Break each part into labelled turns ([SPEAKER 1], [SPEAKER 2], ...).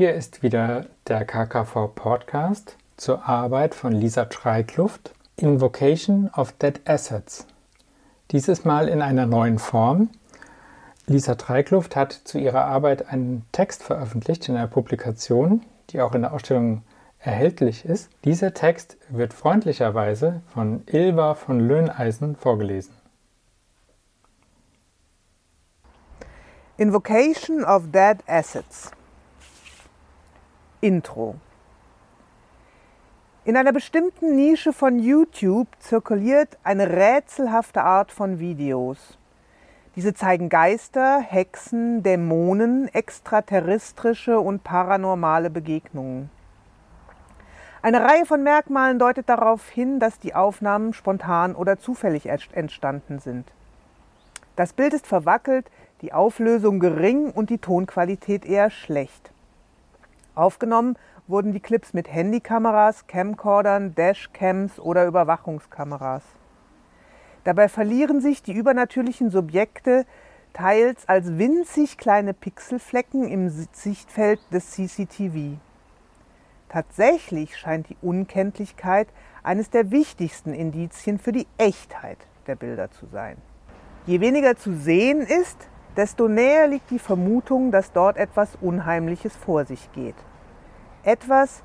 [SPEAKER 1] Hier ist wieder der KKV Podcast zur Arbeit von Lisa Treikluft, Invocation of Dead Assets. Dieses Mal in einer neuen Form. Lisa Treikluft hat zu ihrer Arbeit einen Text veröffentlicht in einer Publikation, die auch in der Ausstellung erhältlich ist. Dieser Text wird freundlicherweise von Ilva von Löhneisen vorgelesen.
[SPEAKER 2] Invocation of Dead Assets Intro In einer bestimmten Nische von YouTube zirkuliert eine rätselhafte Art von Videos. Diese zeigen Geister, Hexen, Dämonen, extraterrestrische und paranormale Begegnungen. Eine Reihe von Merkmalen deutet darauf hin, dass die Aufnahmen spontan oder zufällig entstanden sind. Das Bild ist verwackelt, die Auflösung gering und die Tonqualität eher schlecht. Aufgenommen wurden die Clips mit Handykameras, Camcordern, Dashcams oder Überwachungskameras. Dabei verlieren sich die übernatürlichen Subjekte teils als winzig kleine Pixelflecken im Sichtfeld des CCTV. Tatsächlich scheint die Unkenntlichkeit eines der wichtigsten Indizien für die Echtheit der Bilder zu sein. Je weniger zu sehen ist, desto näher liegt die Vermutung, dass dort etwas Unheimliches vor sich geht. Etwas,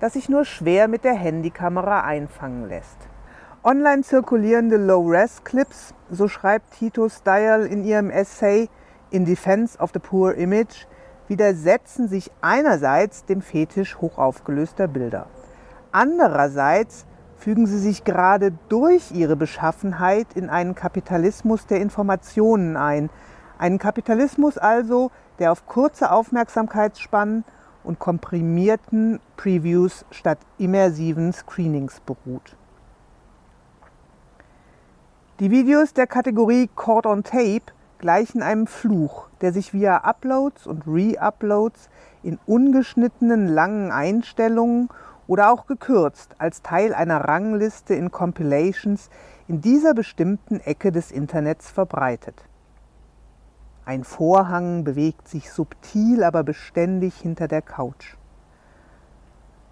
[SPEAKER 2] das sich nur schwer mit der Handykamera einfangen lässt. Online zirkulierende Low-Res-Clips, so schreibt Tito Steyerl in ihrem Essay In Defense of the Poor Image, widersetzen sich einerseits dem Fetisch hochaufgelöster Bilder. Andererseits fügen sie sich gerade durch ihre Beschaffenheit in einen Kapitalismus der Informationen ein. Einen Kapitalismus also, der auf kurze Aufmerksamkeitsspannen und komprimierten Previews statt immersiven Screenings beruht. Die Videos der Kategorie Caught on Tape gleichen einem Fluch, der sich via Uploads und Re-Uploads in ungeschnittenen langen Einstellungen oder auch gekürzt als Teil einer Rangliste in Compilations in dieser bestimmten Ecke des Internets verbreitet. Ein Vorhang bewegt sich subtil, aber beständig hinter der Couch.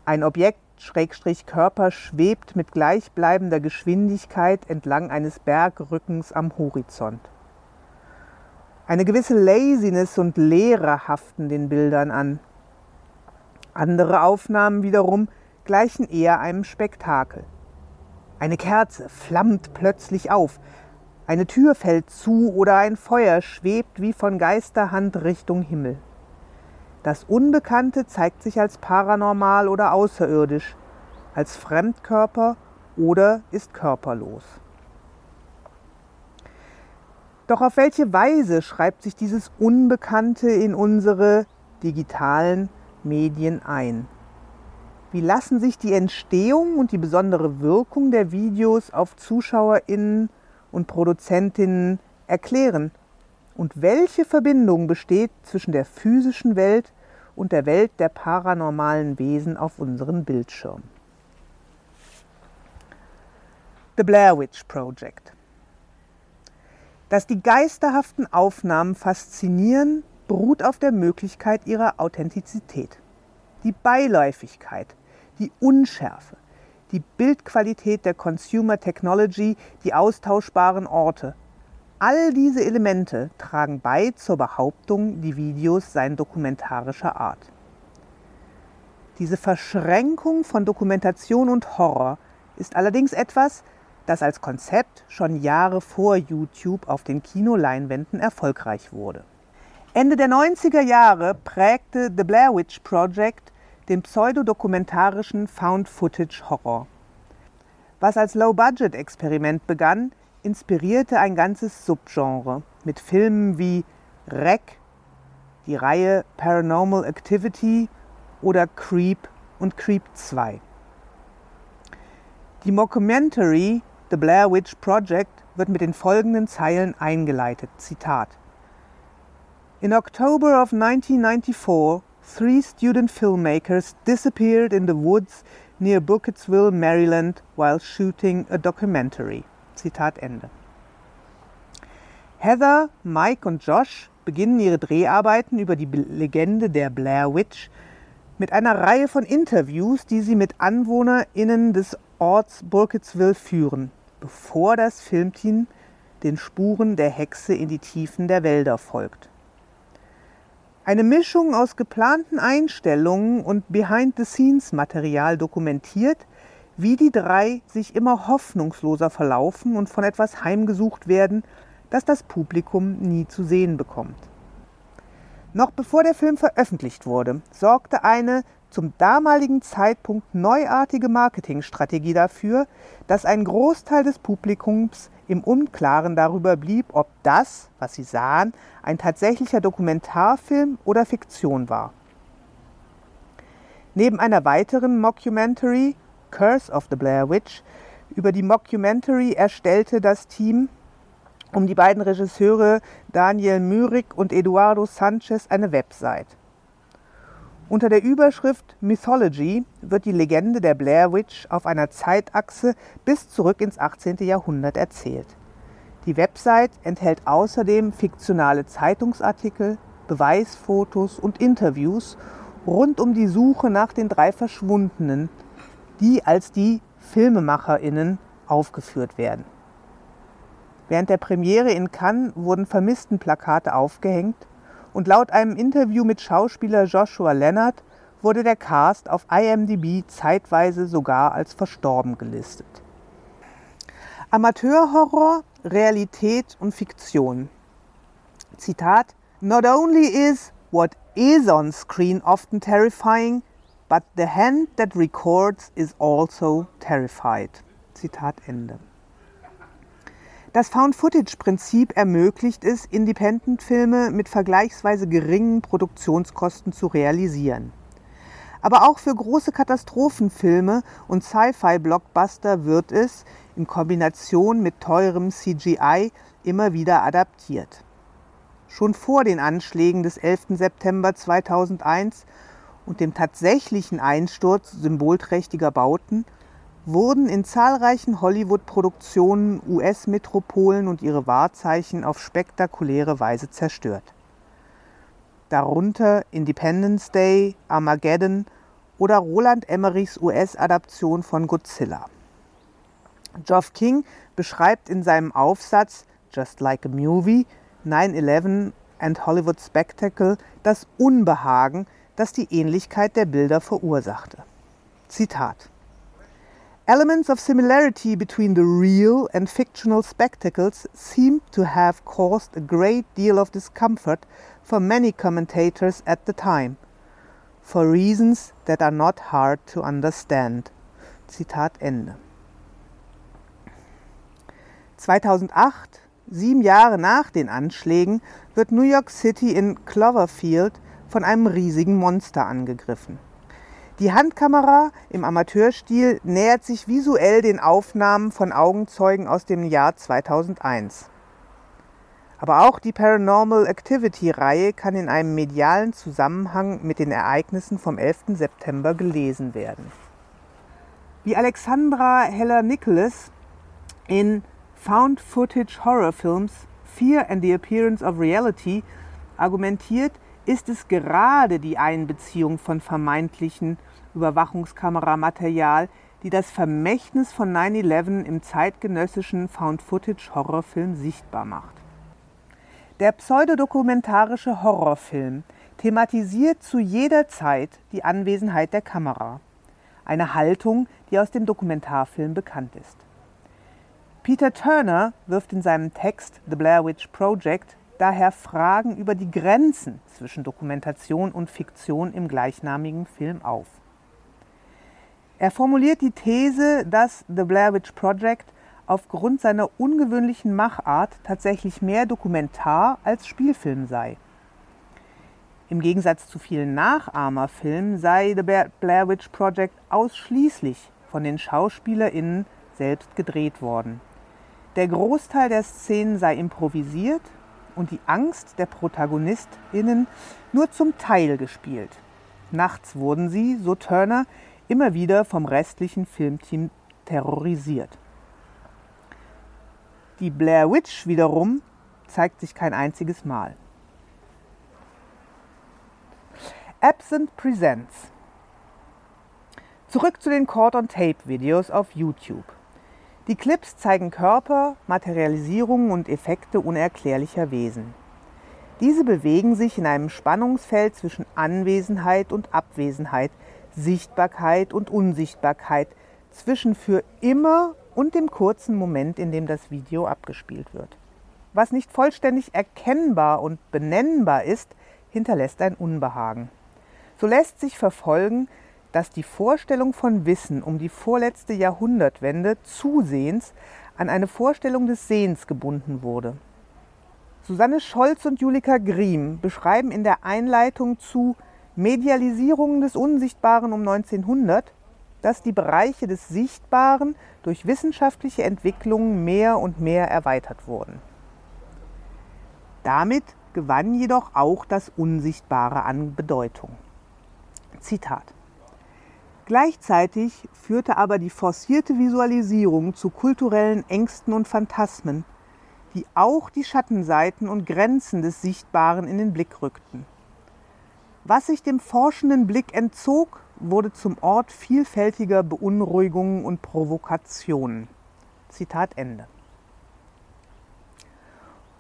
[SPEAKER 2] Ein Objekt Schrägstrich Körper schwebt mit gleichbleibender Geschwindigkeit entlang eines Bergrückens am Horizont. Eine gewisse Laziness und Leere haften den Bildern an. Andere Aufnahmen wiederum gleichen eher einem Spektakel. Eine Kerze flammt plötzlich auf, eine Tür fällt zu oder ein Feuer schwebt wie von Geisterhand Richtung Himmel. Das Unbekannte zeigt sich als paranormal oder außerirdisch, als Fremdkörper oder ist körperlos. Doch auf welche Weise schreibt sich dieses Unbekannte in unsere digitalen Medien ein? Wie lassen sich die Entstehung und die besondere Wirkung der Videos auf Zuschauerinnen und Produzentinnen erklären? Und welche Verbindung besteht zwischen der physischen Welt und der Welt der paranormalen Wesen auf unseren Bildschirmen? The Blair Witch Project. Dass die geisterhaften Aufnahmen faszinieren, beruht auf der Möglichkeit ihrer Authentizität. Die Beiläufigkeit, die Unschärfe, die Bildqualität der Consumer Technology, die austauschbaren Orte, All diese Elemente tragen bei zur Behauptung, die Videos seien dokumentarischer Art. Diese Verschränkung von Dokumentation und Horror ist allerdings etwas, das als Konzept schon Jahre vor YouTube auf den Kinoleinwänden erfolgreich wurde. Ende der 90er Jahre prägte The Blair Witch Project den pseudodokumentarischen Found-Footage-Horror. Was als Low-Budget-Experiment begann, inspirierte ein ganzes Subgenre mit Filmen wie Wreck, die Reihe Paranormal Activity oder Creep und Creep 2. Die Mockumentary The Blair Witch Project wird mit den folgenden Zeilen eingeleitet. Zitat. In October of 1994, three student filmmakers disappeared in the woods near Burkittsville, Maryland, while shooting a documentary. Zitat Ende. Heather, Mike und Josh beginnen ihre Dreharbeiten über die Legende der Blair Witch mit einer Reihe von Interviews, die sie mit AnwohnerInnen des Orts Burkittsville führen, bevor das Filmteam den Spuren der Hexe in die Tiefen der Wälder folgt. Eine Mischung aus geplanten Einstellungen und Behind-the-Scenes-Material dokumentiert, wie die drei sich immer hoffnungsloser verlaufen und von etwas heimgesucht werden, das das Publikum nie zu sehen bekommt. Noch bevor der Film veröffentlicht wurde, sorgte eine zum damaligen Zeitpunkt neuartige Marketingstrategie dafür, dass ein Großteil des Publikums im Unklaren darüber blieb, ob das, was sie sahen, ein tatsächlicher Dokumentarfilm oder Fiktion war. Neben einer weiteren Mockumentary, Curse of the Blair Witch, über die Mockumentary erstellte das Team um die beiden Regisseure Daniel Myrick und Eduardo Sanchez eine Website. Unter der Überschrift Mythology wird die Legende der Blair Witch auf einer Zeitachse bis zurück ins 18. Jahrhundert erzählt. Die Website enthält außerdem fiktionale Zeitungsartikel, Beweisfotos und Interviews rund um die Suche nach den drei Verschwundenen, die als die Filmemacherinnen aufgeführt werden. Während der Premiere in Cannes wurden Vermisstenplakate aufgehängt und laut einem Interview mit Schauspieler Joshua Leonard wurde der Cast auf IMDb zeitweise sogar als verstorben gelistet. Amateurhorror, Realität und Fiktion. Zitat: Not only is what is on screen often terrifying, but the hand that records is also terrified. Zitat Ende. Das Found-Footage-Prinzip ermöglicht es, Independent-Filme mit vergleichsweise geringen Produktionskosten zu realisieren. Aber auch für große Katastrophenfilme und Sci-Fi-Blockbuster wird es, in Kombination mit teurem CGI, immer wieder adaptiert. Schon vor den Anschlägen des 11. September 2001 und dem tatsächlichen Einsturz symbolträchtiger Bauten wurden in zahlreichen Hollywood-Produktionen US-Metropolen und ihre Wahrzeichen auf spektakuläre Weise zerstört. Darunter Independence Day, Armageddon oder Roland Emmerichs US-Adaption von Godzilla. Geoff King beschreibt in seinem Aufsatz Just Like a Movie 9-11 and Hollywood Spectacle das Unbehagen, das die Ähnlichkeit der Bilder verursachte. Zitat Elements of similarity between the real and fictional spectacles seem to have caused a great deal of discomfort for many commentators at the time, for reasons that are not hard to understand. Zitat Ende. 2008, sieben Jahre nach den Anschlägen, wird New York City in Cloverfield von einem riesigen Monster angegriffen. Die Handkamera im Amateurstil nähert sich visuell den Aufnahmen von Augenzeugen aus dem Jahr 2001. Aber auch die Paranormal Activity-Reihe kann in einem medialen Zusammenhang mit den Ereignissen vom 11. September gelesen werden. Wie Alexandra Heller-Nicholas in Found Footage Horror Films Fear and the Appearance of Reality argumentiert, ist es gerade die Einbeziehung von vermeintlichen Überwachungskameramaterial, die das Vermächtnis von 9-11 im zeitgenössischen Found-Footage-Horrorfilm sichtbar macht. Der pseudodokumentarische Horrorfilm thematisiert zu jeder Zeit die Anwesenheit der Kamera, eine Haltung, die aus dem Dokumentarfilm bekannt ist. Peter Turner wirft in seinem Text The Blair Witch Project daher Fragen über die Grenzen zwischen Dokumentation und Fiktion im gleichnamigen Film auf. Er formuliert die These, dass The Blair Witch Project aufgrund seiner ungewöhnlichen Machart tatsächlich mehr Dokumentar als Spielfilm sei. Im Gegensatz zu vielen Nachahmerfilmen sei The Blair Witch Project ausschließlich von den SchauspielerInnen selbst gedreht worden. Der Großteil der Szenen sei improvisiert und die Angst der ProtagonistInnen nur zum Teil gespielt. Nachts wurden sie, so Turner, immer wieder vom restlichen Filmteam terrorisiert. Die Blair Witch wiederum zeigt sich kein einziges Mal. Absent Presents. Zurück zu den Cord-on-Tape-Videos auf YouTube. Die Clips zeigen Körper, Materialisierungen und Effekte unerklärlicher Wesen. Diese bewegen sich in einem Spannungsfeld zwischen Anwesenheit und Abwesenheit, Sichtbarkeit und Unsichtbarkeit, zwischen für immer und dem kurzen Moment, in dem das Video abgespielt wird. Was nicht vollständig erkennbar und benennbar ist, hinterlässt ein Unbehagen. So lässt sich verfolgen, dass die Vorstellung von Wissen um die vorletzte Jahrhundertwende zusehends an eine Vorstellung des Sehens gebunden wurde. Susanne Scholz und Julika Griem beschreiben in der Einleitung zu Medialisierungen des Unsichtbaren um 1900, dass die Bereiche des Sichtbaren durch wissenschaftliche Entwicklungen mehr und mehr erweitert wurden. Damit gewann jedoch auch das Unsichtbare an Bedeutung. Zitat. Gleichzeitig führte aber die forcierte Visualisierung zu kulturellen Ängsten und Phantasmen, die auch die Schattenseiten und Grenzen des Sichtbaren in den Blick rückten. Was sich dem forschenden Blick entzog, wurde zum Ort vielfältiger Beunruhigungen und Provokationen. Zitat Ende.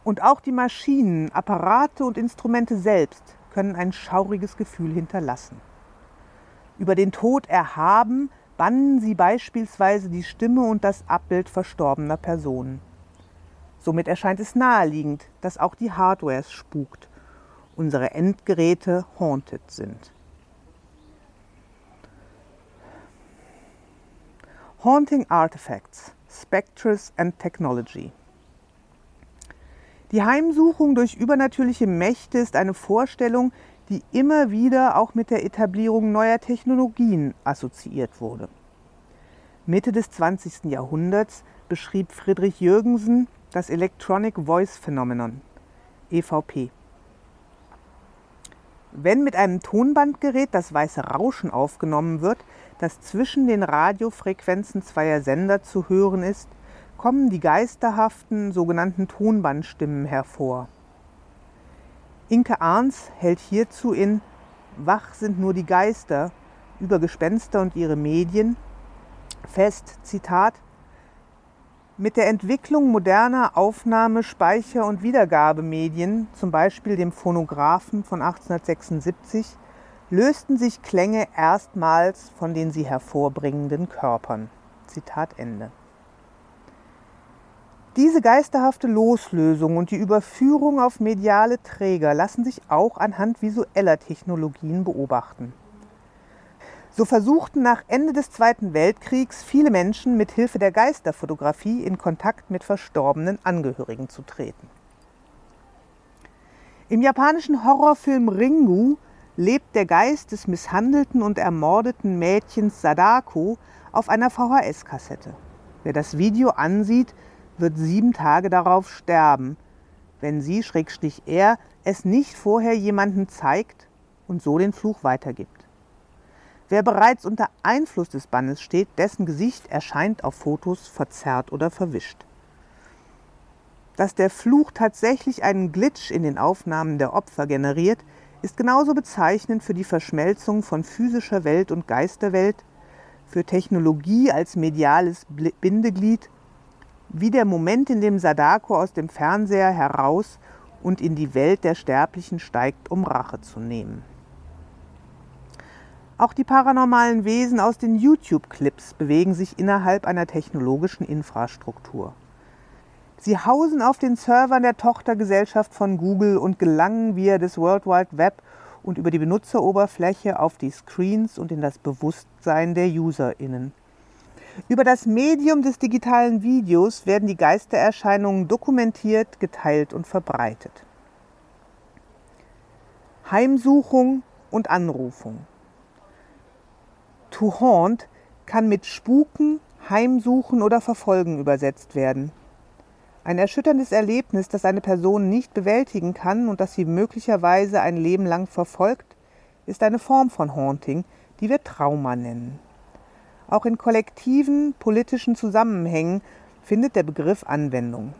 [SPEAKER 2] Und auch die Maschinen, Apparate und Instrumente selbst können ein schauriges Gefühl hinterlassen. Über den Tod erhaben, bannen sie beispielsweise die Stimme und das Abbild verstorbener Personen. Somit erscheint es naheliegend, dass auch die Hardware spukt, unsere Endgeräte haunted sind. Haunting Artifacts, Spectres and Technology. Die Heimsuchung durch übernatürliche Mächte ist eine Vorstellung, die immer wieder auch mit der Etablierung neuer Technologien assoziiert wurde. Mitte des 20. Jahrhunderts beschrieb Friedrich Jürgensen das Electronic Voice Phenomenon, EVP. Wenn mit einem Tonbandgerät das weiße Rauschen aufgenommen wird, das zwischen den Radiofrequenzen zweier Sender zu hören ist, kommen die geisterhaften sogenannten Tonbandstimmen hervor. Inke Arns hält hierzu in Wach sind nur die Geister über Gespenster und ihre Medien fest, Zitat, mit der Entwicklung moderner Aufnahme-, Speicher- und Wiedergabemedien, zum Beispiel dem Phonographen von 1876, lösten sich Klänge erstmals von den sie hervorbringenden Körpern. Zitat Ende. Diese geisterhafte Loslösung und die Überführung auf mediale Träger lassen sich auch anhand visueller Technologien beobachten. So versuchten nach Ende des Zweiten Weltkriegs viele Menschen mit Hilfe der Geisterfotografie in Kontakt mit verstorbenen Angehörigen zu treten. Im japanischen Horrorfilm Ringu lebt der Geist des misshandelten und ermordeten Mädchens Sadako auf einer VHS-Kassette. Wer das Video ansieht, wird sieben Tage darauf sterben, wenn sie, Schrägstrich er, es nicht vorher jemandem zeigt und so den Fluch weitergibt. Wer bereits unter Einfluss des Bannes steht, dessen Gesicht erscheint auf Fotos verzerrt oder verwischt. Dass der Fluch tatsächlich einen Glitch in den Aufnahmen der Opfer generiert, ist genauso bezeichnend für die Verschmelzung von physischer Welt und Geisterwelt, für Technologie als mediales Bindeglied wie der Moment, in dem Sadako aus dem Fernseher heraus und in die Welt der Sterblichen steigt, um Rache zu nehmen. Auch die paranormalen Wesen aus den YouTube-Clips bewegen sich innerhalb einer technologischen Infrastruktur. Sie hausen auf den Servern der Tochtergesellschaft von Google und gelangen via des World Wide Web und über die Benutzeroberfläche auf die Screens und in das Bewusstsein der UserInnen. Über das Medium des digitalen Videos werden die Geistererscheinungen dokumentiert, geteilt und verbreitet. Heimsuchung und Anrufung. To haunt kann mit spuken, heimsuchen oder verfolgen übersetzt werden. Ein erschütterndes Erlebnis, das eine Person nicht bewältigen kann und das sie möglicherweise ein Leben lang verfolgt, ist eine Form von Haunting, die wir Trauma nennen. Auch in kollektiven politischen Zusammenhängen findet der Begriff Anwendung.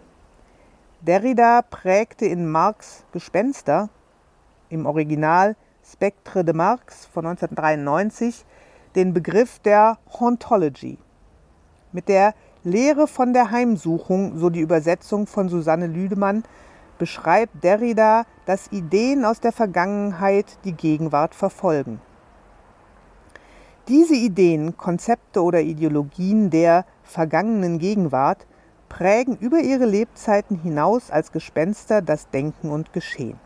[SPEAKER 2] Derrida prägte in Marx Gespenster, im Original Spectre de Marx von 1993, den Begriff der Hauntology. Mit der Lehre von der Heimsuchung, so die Übersetzung von Susanne Lüdemann, beschreibt Derrida, dass Ideen aus der Vergangenheit die Gegenwart verfolgen. Diese Ideen, Konzepte oder Ideologien der vergangenen Gegenwart prägen über ihre Lebzeiten hinaus als Gespenster das Denken und Geschehen.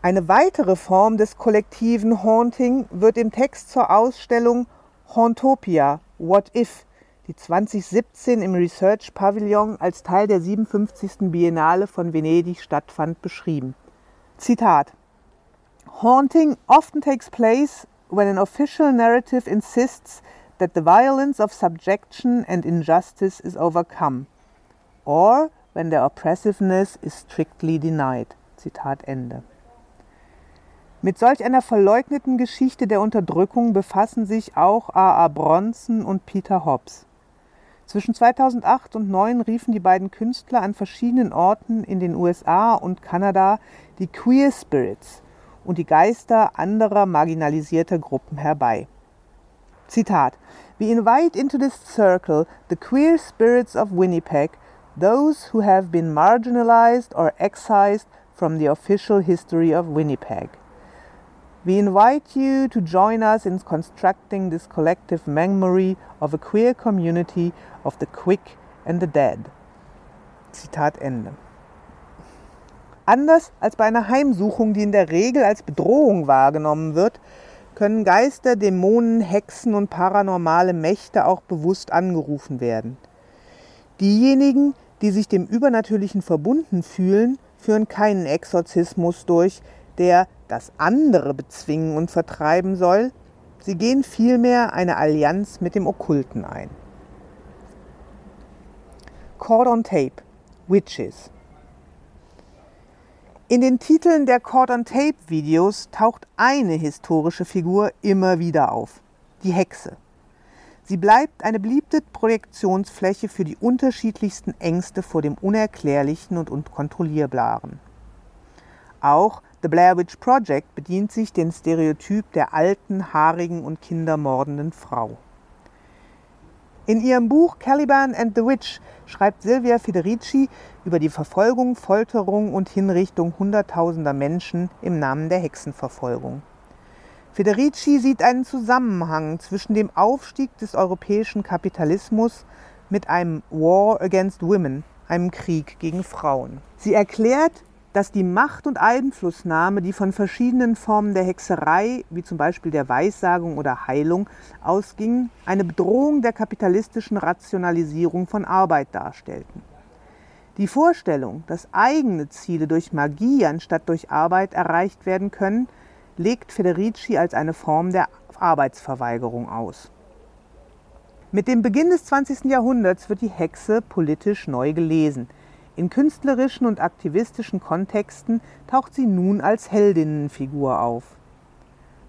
[SPEAKER 2] Eine weitere Form des kollektiven Haunting wird im Text zur Ausstellung Hauntopia What If, die 2017 im Research Pavillon als Teil der 57. Biennale von Venedig stattfand, beschrieben. Zitat Haunting often takes place when an official narrative insists that the violence of subjection and injustice is overcome, or when their oppressiveness is strictly denied. Zitat Ende. Mit solch einer verleugneten Geschichte der Unterdrückung befassen sich auch A.A. Bronson und Peter Hobbs. Zwischen 2008 und 2009 riefen die beiden Künstler an verschiedenen Orten in den USA und Kanada die Queer Spirits, und die Geister anderer marginalisierter Gruppen herbei. Zitat We invite into this circle the queer spirits of Winnipeg, those who have been marginalized or excised from the official history of Winnipeg. We invite you to join us in constructing this collective memory of a queer community of the quick and the dead. Zitat Ende. Anders als bei einer Heimsuchung, die in der Regel als Bedrohung wahrgenommen wird, können Geister, Dämonen, Hexen und paranormale Mächte auch bewusst angerufen werden. Diejenigen, die sich dem Übernatürlichen verbunden fühlen, führen keinen Exorzismus durch, der das andere bezwingen und vertreiben soll, sie gehen vielmehr eine Allianz mit dem Okkulten ein. Caught on Tape Witches in den Titeln der Cord-on-Tape-Videos taucht eine historische Figur immer wieder auf, die Hexe. Sie bleibt eine beliebte Projektionsfläche für die unterschiedlichsten Ängste vor dem Unerklärlichen und Unkontrollierbaren. Auch The Blair Witch Project bedient sich den Stereotyp der alten, haarigen und kindermordenden Frau. In ihrem Buch Caliban and the Witch schreibt Silvia Federici über die Verfolgung, Folterung und Hinrichtung Hunderttausender Menschen im Namen der Hexenverfolgung. Federici sieht einen Zusammenhang zwischen dem Aufstieg des europäischen Kapitalismus mit einem War against Women, einem Krieg gegen Frauen. Sie erklärt, dass die Macht und Einflussnahme, die von verschiedenen Formen der Hexerei, wie zum Beispiel der Weissagung oder Heilung, ausging, eine Bedrohung der kapitalistischen Rationalisierung von Arbeit darstellten. Die Vorstellung, dass eigene Ziele durch Magie anstatt durch Arbeit erreicht werden können, legt Federici als eine Form der Arbeitsverweigerung aus. Mit dem Beginn des 20. Jahrhunderts wird die Hexe politisch neu gelesen. In künstlerischen und aktivistischen Kontexten taucht sie nun als Heldinnenfigur auf.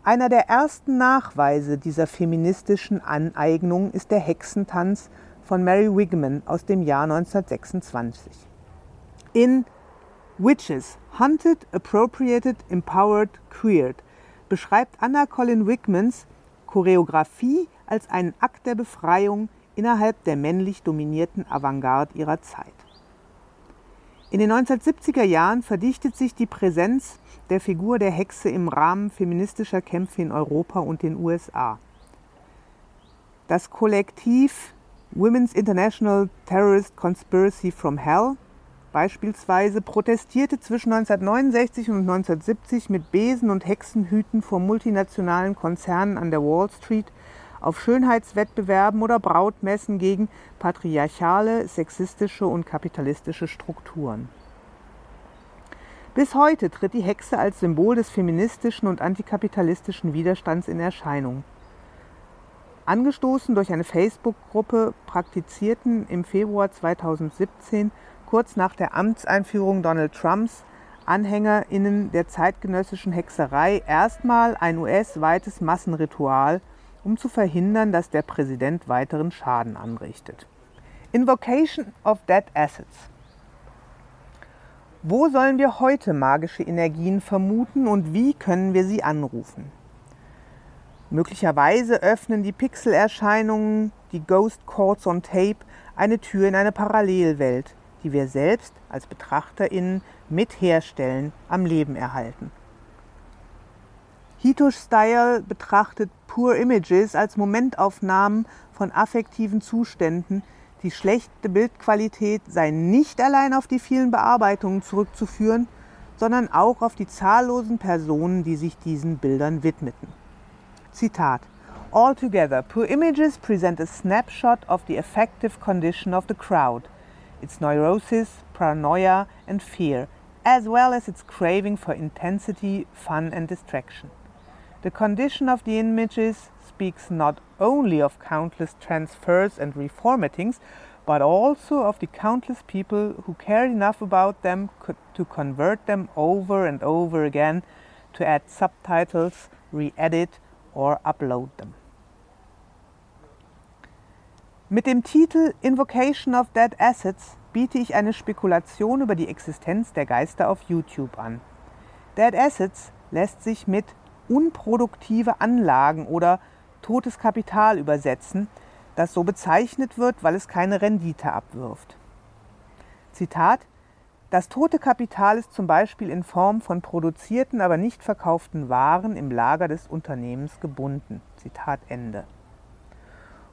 [SPEAKER 2] Einer der ersten Nachweise dieser feministischen Aneignung ist der Hexentanz von Mary Wigman aus dem Jahr 1926. In Witches, Hunted, Appropriated, Empowered, Queered beschreibt Anna Colin Wigmans Choreografie als einen Akt der Befreiung innerhalb der männlich dominierten Avantgarde ihrer Zeit. In den 1970er Jahren verdichtet sich die Präsenz der Figur der Hexe im Rahmen feministischer Kämpfe in Europa und den USA. Das Kollektiv Women's International Terrorist Conspiracy from Hell beispielsweise protestierte zwischen 1969 und 1970 mit Besen und Hexenhüten vor multinationalen Konzernen an der Wall Street auf Schönheitswettbewerben oder Brautmessen gegen patriarchale, sexistische und kapitalistische Strukturen. Bis heute tritt die Hexe als Symbol des feministischen und antikapitalistischen Widerstands in Erscheinung. Angestoßen durch eine Facebook-Gruppe praktizierten im Februar 2017, kurz nach der Amtseinführung Donald Trumps, AnhängerInnen der zeitgenössischen Hexerei erstmal ein US-weites Massenritual um zu verhindern, dass der Präsident weiteren Schaden anrichtet. Invocation of Dead Assets. Wo sollen wir heute magische Energien vermuten und wie können wir sie anrufen? Möglicherweise öffnen die Pixelerscheinungen, die Ghost Chords on Tape, eine Tür in eine Parallelwelt, die wir selbst als BetrachterInnen mit herstellen, am Leben erhalten. Hitosh Style betrachtet Poor Images als Momentaufnahmen von affektiven Zuständen. Die schlechte Bildqualität sei nicht allein auf die vielen Bearbeitungen zurückzuführen, sondern auch auf die zahllosen Personen, die sich diesen Bildern widmeten. Zitat Altogether, poor images present a snapshot of the affective condition of the crowd, its neurosis, paranoia, and fear, as well as its craving for intensity, fun, and distraction. The condition of the images speaks not only of countless transfers and reformatings, but also of the countless people who cared enough about them to convert them over and over again, to add subtitles, re edit, or upload them. Mit dem Titel Invocation of Dead Assets biete ich eine Spekulation über die Existenz der Geister auf YouTube an. Dead Assets lässt sich mit unproduktive Anlagen oder totes Kapital übersetzen, das so bezeichnet wird, weil es keine Rendite abwirft. Zitat Das tote Kapital ist zum Beispiel in Form von produzierten, aber nicht verkauften Waren im Lager des Unternehmens gebunden. Zitat Ende.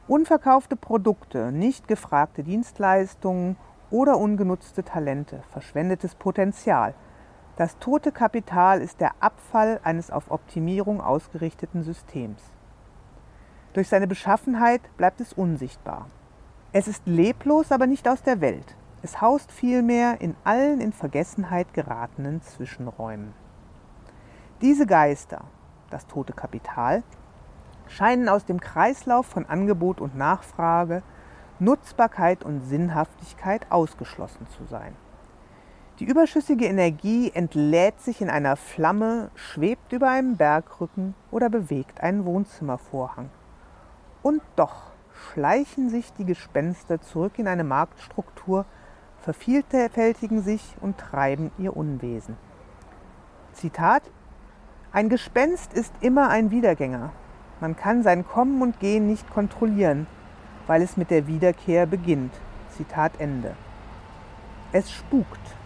[SPEAKER 2] Unverkaufte Produkte, nicht gefragte Dienstleistungen oder ungenutzte Talente, verschwendetes Potenzial – das tote Kapital ist der Abfall eines auf Optimierung ausgerichteten Systems. Durch seine Beschaffenheit bleibt es unsichtbar. Es ist leblos, aber nicht aus der Welt. Es haust vielmehr in allen in Vergessenheit geratenen Zwischenräumen. Diese Geister, das tote Kapital, scheinen aus dem Kreislauf von Angebot und Nachfrage, Nutzbarkeit und Sinnhaftigkeit ausgeschlossen zu sein. Die überschüssige Energie entlädt sich in einer Flamme, schwebt über einem Bergrücken oder bewegt einen Wohnzimmervorhang. Und doch schleichen sich die Gespenster zurück in eine Marktstruktur, vervielfältigen sich und treiben ihr Unwesen. Zitat Ein Gespenst ist immer ein Wiedergänger. Man kann sein Kommen und Gehen nicht kontrollieren, weil es mit der Wiederkehr beginnt. Zitat Ende. Es spukt